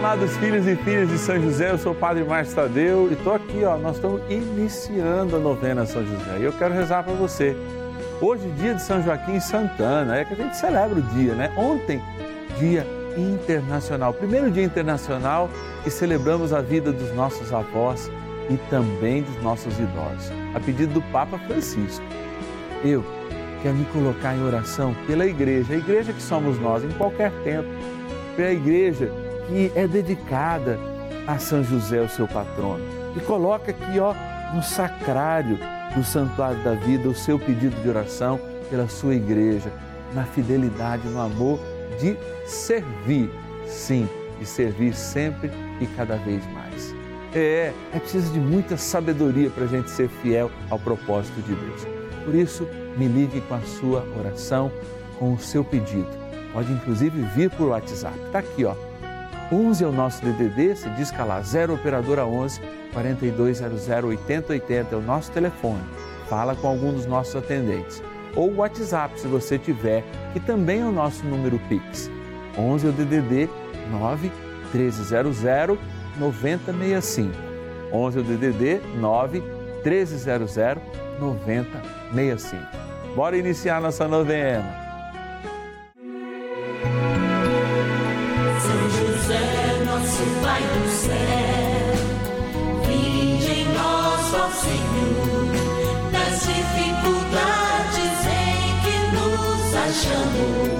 amados filhos e filhas de São José, eu sou o Padre Márcio Tadeu e estou aqui, ó, nós estamos iniciando a novena São José e eu quero rezar para você. Hoje, dia de São Joaquim Santana, é que a gente celebra o dia, né? Ontem, dia internacional, primeiro dia internacional que celebramos a vida dos nossos avós e também dos nossos idosos, a pedido do Papa Francisco. Eu quero me colocar em oração pela igreja, a igreja que somos nós em qualquer tempo, pela igreja que é dedicada a São José, o seu patrono. E coloca aqui, ó, no sacrário do Santuário da Vida o seu pedido de oração pela sua igreja, na fidelidade, no amor de servir, sim, de servir sempre e cada vez mais. É, é preciso de muita sabedoria para a gente ser fiel ao propósito de Deus. Por isso, me ligue com a sua oração, com o seu pedido. Pode inclusive vir por WhatsApp. Está aqui, ó 11 é o nosso DDD, se diz lá, 0 operadora 11 4200 8080 é o nosso telefone. Fala com algum dos nossos atendentes. Ou WhatsApp, se você tiver, que também é o nosso número Pix. 11 é o DDD 9 1300 9065. 11 é o DDD 9 1300 9065. Bora iniciar nossa novena. 脚步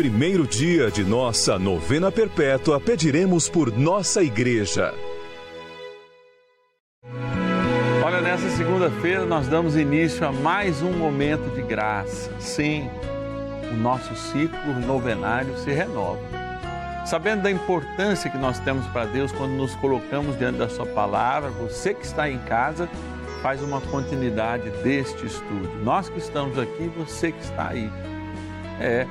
primeiro dia de nossa novena perpétua, pediremos por nossa igreja. Olha, nessa segunda-feira nós damos início a mais um momento de graça. Sim, o nosso ciclo novenário se renova. Sabendo da importância que nós temos para Deus quando nos colocamos diante da Sua palavra, você que está em casa, faz uma continuidade deste estudo. Nós que estamos aqui, você que está aí. É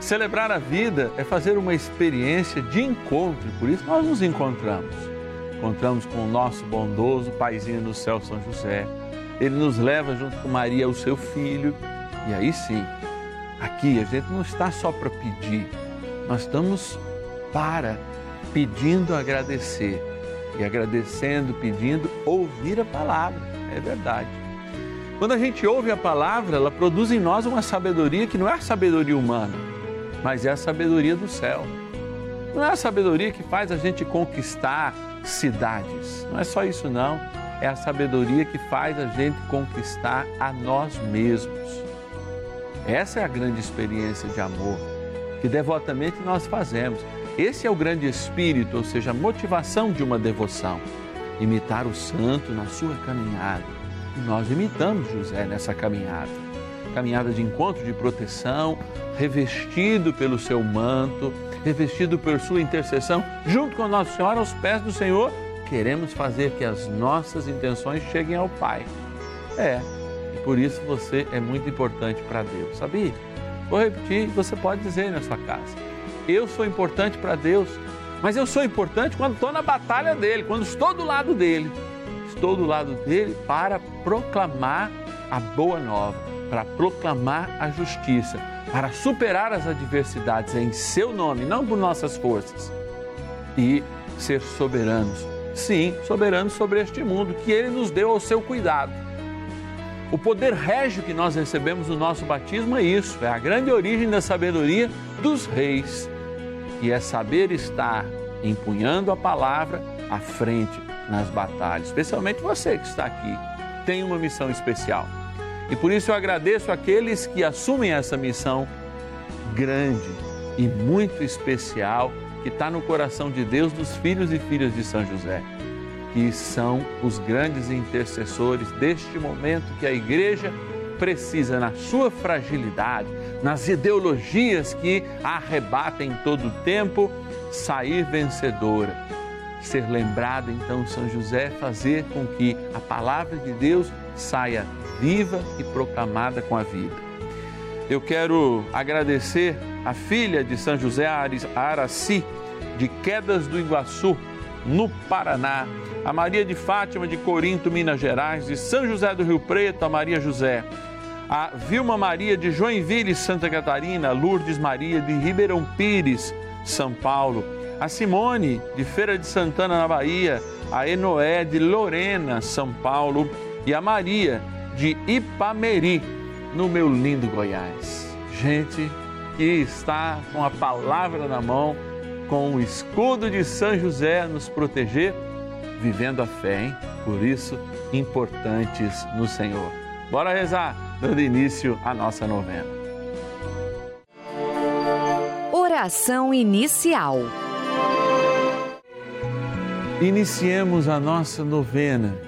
Celebrar a vida é fazer uma experiência de encontro, por isso nós nos encontramos. Encontramos com o nosso bondoso Paizinho do céu, São José. Ele nos leva junto com Maria, o seu filho. E aí sim, aqui a gente não está só para pedir, nós estamos para, pedindo, agradecer. E agradecendo, pedindo, ouvir a palavra. É verdade. Quando a gente ouve a palavra, ela produz em nós uma sabedoria que não é a sabedoria humana mas é a sabedoria do céu. Não é a sabedoria que faz a gente conquistar cidades, não é só isso, não. É a sabedoria que faz a gente conquistar a nós mesmos. Essa é a grande experiência de amor que devotamente nós fazemos. Esse é o grande espírito, ou seja, a motivação de uma devoção. Imitar o santo na sua caminhada. E nós imitamos José nessa caminhada. Caminhada de encontro, de proteção, revestido pelo seu manto, revestido por sua intercessão, junto com Nossa Senhora aos pés do Senhor, queremos fazer que as nossas intenções cheguem ao Pai. É, e por isso você é muito importante para Deus, sabia? Vou repetir, você pode dizer na sua casa. Eu sou importante para Deus, mas eu sou importante quando estou na batalha dele, quando estou do lado dele. Estou do lado dele para proclamar a boa nova, para proclamar a justiça, para superar as adversidades em seu nome, não por nossas forças. E ser soberanos. Sim, soberanos sobre este mundo que ele nos deu ao seu cuidado. O poder régio que nós recebemos no nosso batismo é isso, é a grande origem da sabedoria dos reis, e é saber estar empunhando a palavra à frente nas batalhas, especialmente você que está aqui, tem uma missão especial. E por isso eu agradeço aqueles que assumem essa missão grande e muito especial que está no coração de Deus dos filhos e filhas de São José, que são os grandes intercessores deste momento que a igreja precisa, na sua fragilidade, nas ideologias que a arrebatem todo o tempo, sair vencedora. Ser lembrada, então, São José, fazer com que a palavra de Deus saia viva e proclamada com a vida. Eu quero agradecer a filha de São José Araci, de Quedas do Iguaçu, no Paraná, a Maria de Fátima de Corinto, Minas Gerais, de São José do Rio Preto, a Maria José, a Vilma Maria de Joinville, Santa Catarina, Lourdes Maria de Ribeirão Pires, São Paulo, a Simone de Feira de Santana, na Bahia, a Enoé de Lorena, São Paulo e a Maria de Ipameri, no meu lindo Goiás. Gente que está com a palavra na mão, com o escudo de São José nos proteger, vivendo a fé, hein? Por isso, importantes no Senhor. Bora rezar, dando início à nossa novena. Oração inicial. Iniciemos a nossa novena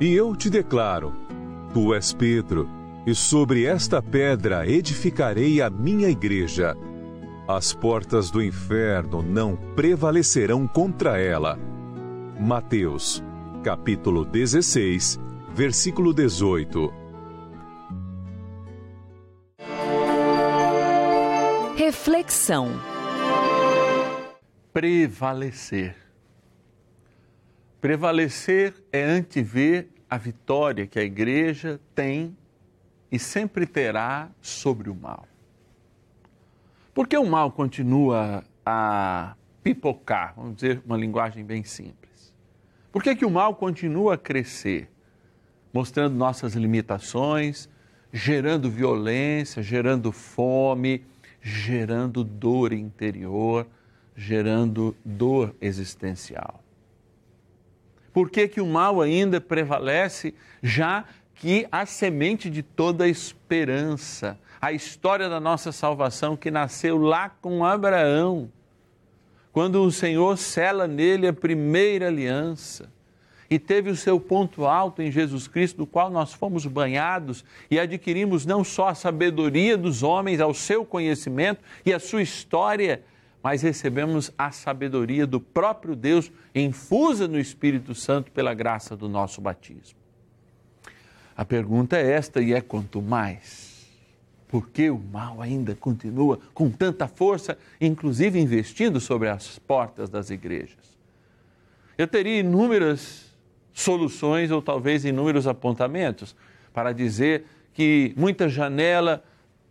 E eu te declaro: Tu és Pedro, e sobre esta pedra edificarei a minha igreja. As portas do inferno não prevalecerão contra ela. Mateus, capítulo 16, versículo 18. Reflexão. Prevalecer Prevalecer é antever a vitória que a igreja tem e sempre terá sobre o mal. Por que o mal continua a pipocar? Vamos dizer uma linguagem bem simples. Por que, que o mal continua a crescer? Mostrando nossas limitações, gerando violência, gerando fome, gerando dor interior, gerando dor existencial. Por que, que o mal ainda prevalece, já que a semente de toda a esperança, a história da nossa salvação que nasceu lá com Abraão, quando o Senhor cela nele a primeira aliança e teve o seu ponto alto em Jesus Cristo, do qual nós fomos banhados e adquirimos não só a sabedoria dos homens, ao seu conhecimento e a sua história, mas recebemos a sabedoria do próprio Deus infusa no Espírito Santo pela graça do nosso batismo. A pergunta é esta e é quanto mais. Por que o mal ainda continua com tanta força, inclusive investindo sobre as portas das igrejas? Eu teria inúmeras soluções ou talvez inúmeros apontamentos para dizer que muita janela,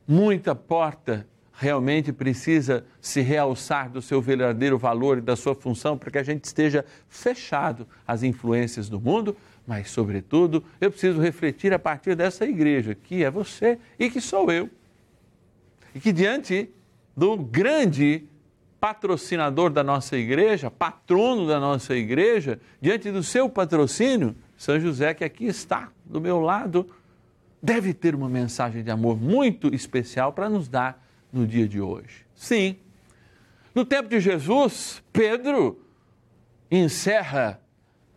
muita porta realmente precisa se realçar do seu verdadeiro valor e da sua função para que a gente esteja fechado às influências do mundo, mas, sobretudo, eu preciso refletir a partir dessa igreja, que é você e que sou eu. E que diante do grande patrocinador da nossa igreja, patrono da nossa igreja, diante do seu patrocínio, São José, que aqui está do meu lado, deve ter uma mensagem de amor muito especial para nos dar no dia de hoje. Sim, no tempo de Jesus, Pedro encerra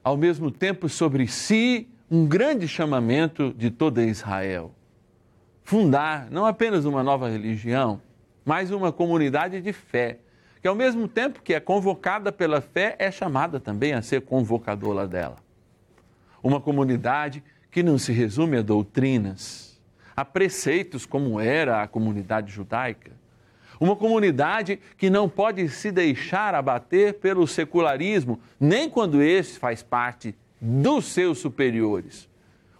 ao mesmo tempo sobre si um grande chamamento de toda Israel. Fundar não apenas uma nova religião, mas uma comunidade de fé, que ao mesmo tempo que é convocada pela fé, é chamada também a ser convocadora dela. Uma comunidade que não se resume a doutrinas, a preceitos como era a comunidade judaica. Uma comunidade que não pode se deixar abater pelo secularismo, nem quando esse faz parte dos seus superiores.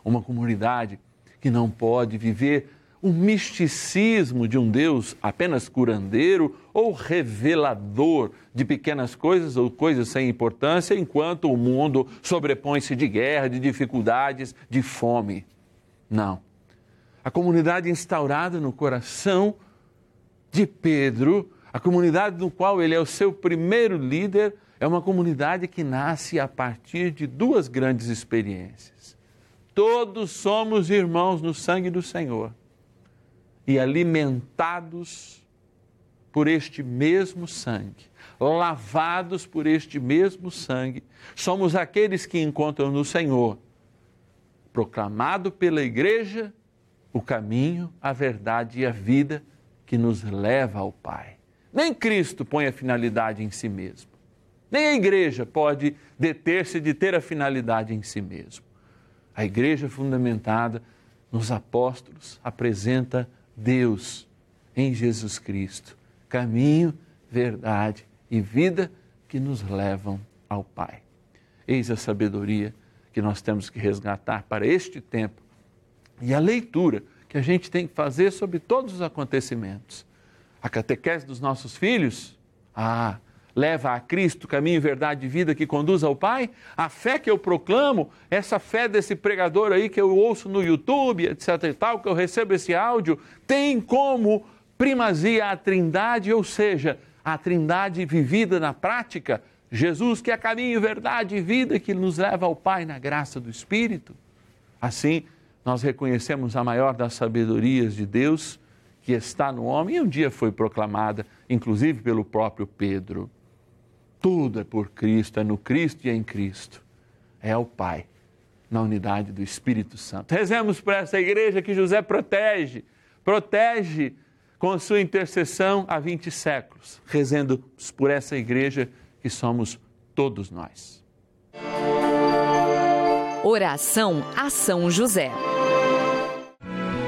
Uma comunidade que não pode viver o misticismo de um Deus apenas curandeiro ou revelador de pequenas coisas ou coisas sem importância, enquanto o mundo sobrepõe-se de guerra, de dificuldades, de fome. Não a comunidade instaurada no coração de Pedro, a comunidade no qual ele é o seu primeiro líder, é uma comunidade que nasce a partir de duas grandes experiências. Todos somos irmãos no sangue do Senhor e alimentados por este mesmo sangue, lavados por este mesmo sangue, somos aqueles que encontram no Senhor, proclamado pela igreja o caminho, a verdade e a vida que nos leva ao Pai. Nem Cristo põe a finalidade em si mesmo. Nem a igreja pode deter-se de ter a finalidade em si mesmo. A igreja fundamentada nos apóstolos apresenta Deus em Jesus Cristo, caminho, verdade e vida que nos levam ao Pai. Eis a sabedoria que nós temos que resgatar para este tempo e a leitura que a gente tem que fazer sobre todos os acontecimentos. A catequese dos nossos filhos, ah, leva a Cristo, caminho, verdade e vida que conduz ao Pai. A fé que eu proclamo, essa fé desse pregador aí que eu ouço no YouTube, etc e tal, que eu recebo esse áudio, tem como primazia a Trindade, ou seja, a Trindade vivida na prática, Jesus que é caminho, verdade e vida que nos leva ao Pai na graça do Espírito. Assim, nós reconhecemos a maior das sabedorias de Deus que está no homem e um dia foi proclamada, inclusive pelo próprio Pedro. Tudo é por Cristo, é no Cristo e é em Cristo. É ao Pai, na unidade do Espírito Santo. Rezemos por essa igreja que José protege, protege com a sua intercessão há 20 séculos. Rezendo por essa igreja que somos todos nós. Oração a São José.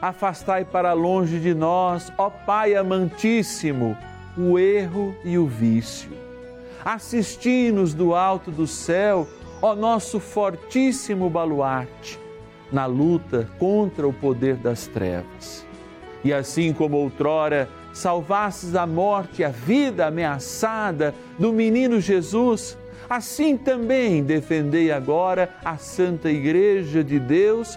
Afastai para longe de nós, ó Pai amantíssimo, o erro e o vício. Assisti-nos do alto do céu, ó nosso fortíssimo baluarte, na luta contra o poder das trevas. E assim como outrora salvastes a morte e a vida ameaçada do menino Jesus, assim também defendei agora a Santa Igreja de Deus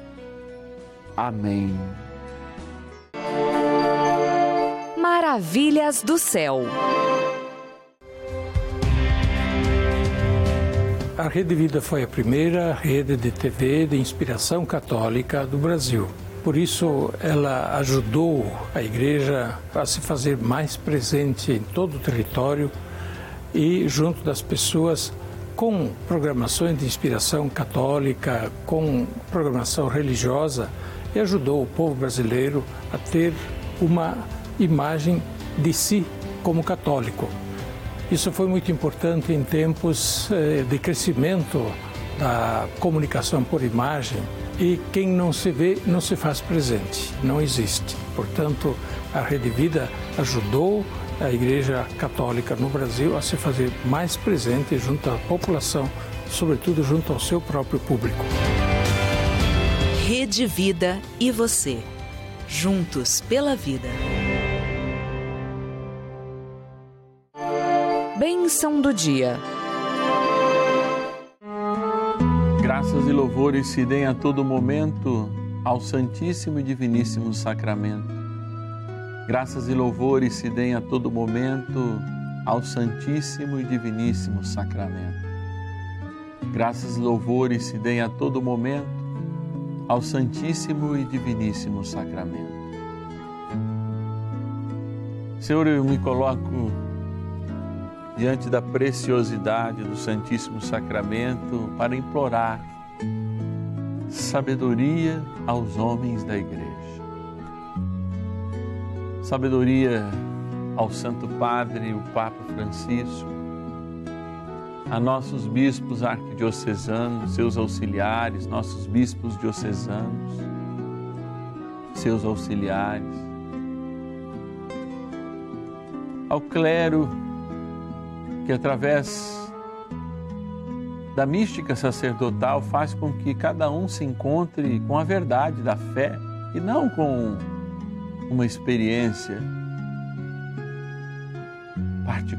Amém. Maravilhas do céu. A Rede Vida foi a primeira rede de TV de inspiração católica do Brasil. Por isso, ela ajudou a igreja a se fazer mais presente em todo o território e junto das pessoas com programações de inspiração católica, com programação religiosa e ajudou o povo brasileiro a ter uma imagem de si como católico. Isso foi muito importante em tempos eh, de crescimento da comunicação por imagem e quem não se vê não se faz presente, não existe. Portanto, a Rede Vida ajudou a Igreja Católica no Brasil a se fazer mais presente junto à população, sobretudo junto ao seu próprio público. Rede Vida e você, juntos pela vida. Bênção do dia. Graças e louvores se deem a todo momento ao Santíssimo e Diviníssimo Sacramento. Graças e louvores se deem a todo momento ao Santíssimo e Diviníssimo Sacramento. Graças e louvores se deem a todo momento ao Santíssimo e Diviníssimo Sacramento. Senhor, eu me coloco diante da preciosidade do Santíssimo Sacramento para implorar sabedoria aos homens da Igreja. Sabedoria ao Santo Padre, o Papa Francisco, a nossos bispos arquidiocesanos, seus auxiliares, nossos bispos diocesanos, seus auxiliares, ao clero que através da mística sacerdotal faz com que cada um se encontre com a verdade da fé e não com uma experiência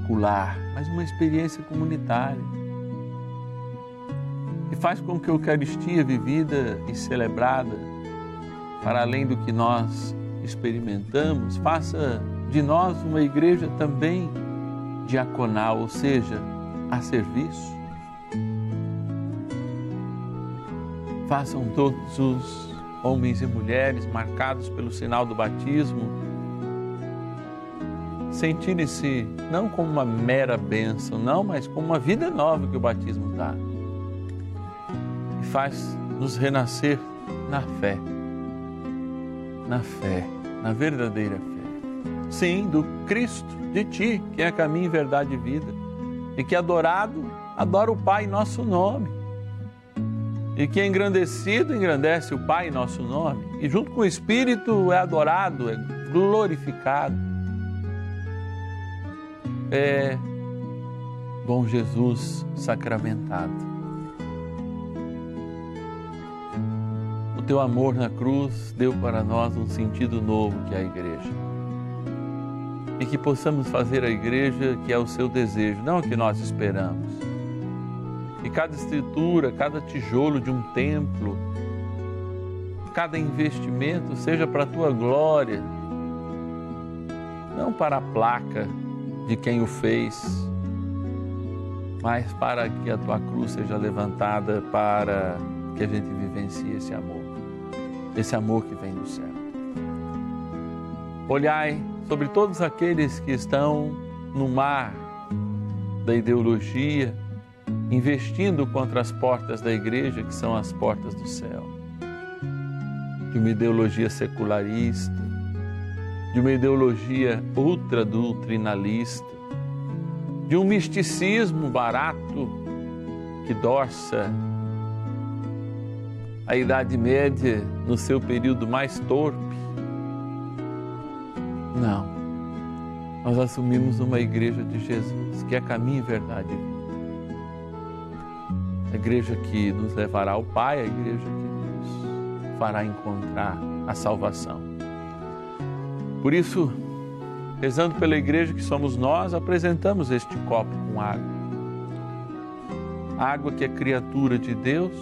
particular, mas uma experiência comunitária. E faz com que a Eucaristia vivida e celebrada, para além do que nós experimentamos, faça de nós uma igreja também diaconal, ou seja, a serviço. Façam todos os homens e mulheres marcados pelo sinal do batismo sentirem-se não como uma mera bênção, não, mas como uma vida nova que o batismo dá. E faz nos renascer na fé, na fé, na verdadeira fé sim, do Cristo, de Ti, que é caminho, verdade e vida, e que adorado, adora o Pai em nosso nome. e que engrandecido engrandece o Pai em nosso nome, e junto com o Espírito é adorado, é glorificado. É bom Jesus sacramentado. O teu amor na cruz deu para nós um sentido novo que é a igreja. E que possamos fazer a igreja que é o seu desejo, não o que nós esperamos e cada estrutura, cada tijolo de um templo, cada investimento seja para a tua glória, não para a placa de quem o fez, mas para que a tua cruz seja levantada para que a gente vivencie esse amor, esse amor que vem do céu. Olhai sobre todos aqueles que estão no mar da ideologia, investindo contra as portas da igreja, que são as portas do céu. De uma ideologia secularista, de uma ideologia ultradoutrinalista, de um misticismo barato que dorça a Idade Média no seu período mais torpe. Não. Nós assumimos uma igreja de Jesus, que é caminho, verdade e vida a igreja que nos levará ao Pai, a igreja que nos fará encontrar a salvação. Por isso, rezando pela igreja que somos nós, apresentamos este copo com água. Água que é criatura de Deus,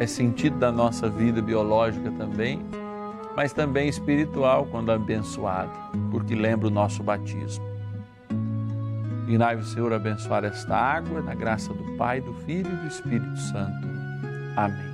é sentido da nossa vida biológica também, mas também espiritual quando abençoada, porque lembra o nosso batismo. Dignai-vos, Senhor, abençoar esta água, na graça do Pai, do Filho e do Espírito Santo. Amém.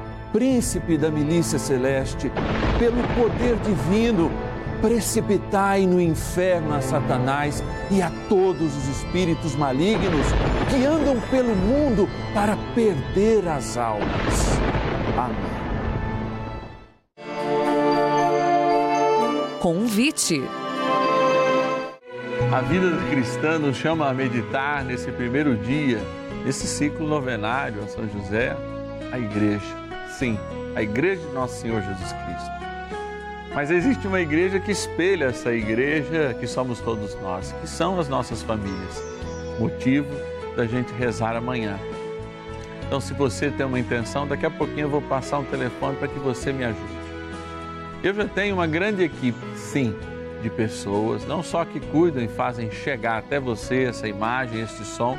príncipe da milícia celeste, pelo poder divino, precipitai no inferno a Satanás e a todos os espíritos malignos que andam pelo mundo para perder as almas. Amém. Convite. A vida do cristã nos chama a meditar nesse primeiro dia, nesse ciclo novenário a São José, a igreja. Sim, a igreja de nosso Senhor Jesus Cristo. Mas existe uma igreja que espelha essa igreja que somos todos nós, que são as nossas famílias. Motivo da gente rezar amanhã. Então, se você tem uma intenção, daqui a pouquinho eu vou passar um telefone para que você me ajude. Eu já tenho uma grande equipe, sim, de pessoas, não só que cuidam e fazem chegar até você essa imagem, este som,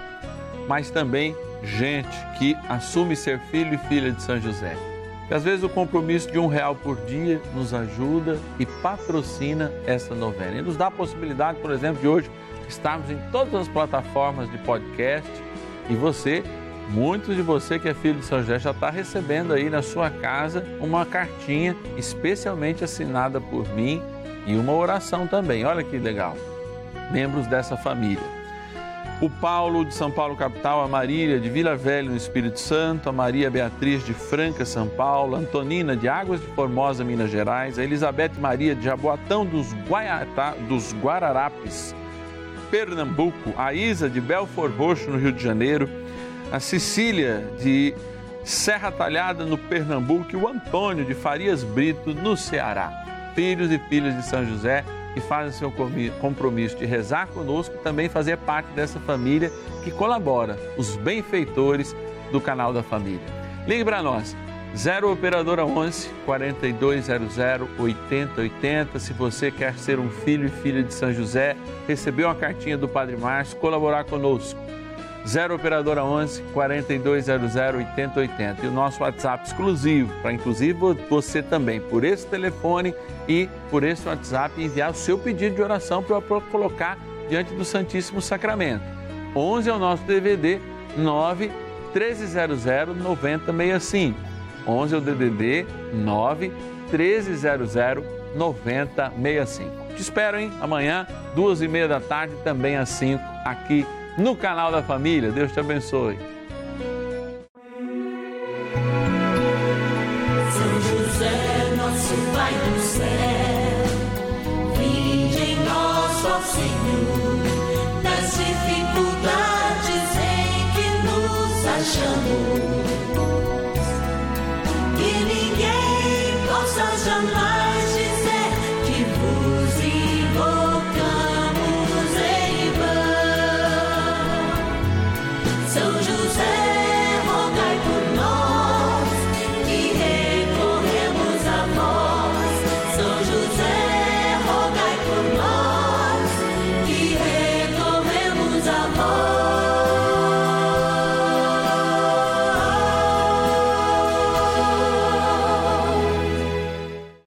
mas também gente que assume ser filho e filha de São José. E às vezes o compromisso de um real por dia nos ajuda e patrocina essa novena. E nos dá a possibilidade, por exemplo, de hoje estarmos em todas as plataformas de podcast e você Muitos de você que é filho de São José já está recebendo aí na sua casa uma cartinha especialmente assinada por mim e uma oração também. Olha que legal. Membros dessa família. O Paulo de São Paulo capital, a Marília de Vila Velha no Espírito Santo, a Maria Beatriz de Franca, São Paulo, Antonina de Águas de Formosa, Minas Gerais, a Elizabeth Maria de Jaboatão dos, dos Guararapes, Pernambuco, a Isa de Belfor Roxo, no Rio de Janeiro, a Cecília de Serra Talhada, no Pernambuco, e o Antônio de Farias Brito, no Ceará. Filhos e filhas de São José que fazem seu compromisso de rezar conosco, também fazer parte dessa família que colabora, os benfeitores do canal da família. Ligue para nós, 0 Operadora 11 4200 8080. Se você quer ser um filho e filha de São José, recebeu a cartinha do Padre Márcio, colaborar conosco 0 Operadora 11 4200 8080. E o nosso WhatsApp exclusivo, para inclusive você também, por esse telefone e por esse WhatsApp, enviar o seu pedido de oração para colocar diante do Santíssimo Sacramento. 11 é o nosso DVD 9 1300 9065. 11 é o DDD 9 1300 9065. Te espero, hein? Amanhã, duas e meia da tarde, também às 5, aqui no canal da Família. Deus te abençoe. São José, nosso Pai do céu, vinde em nós, ó Senhor, nas dificuldades em que nos achamos. Que ninguém possa jamais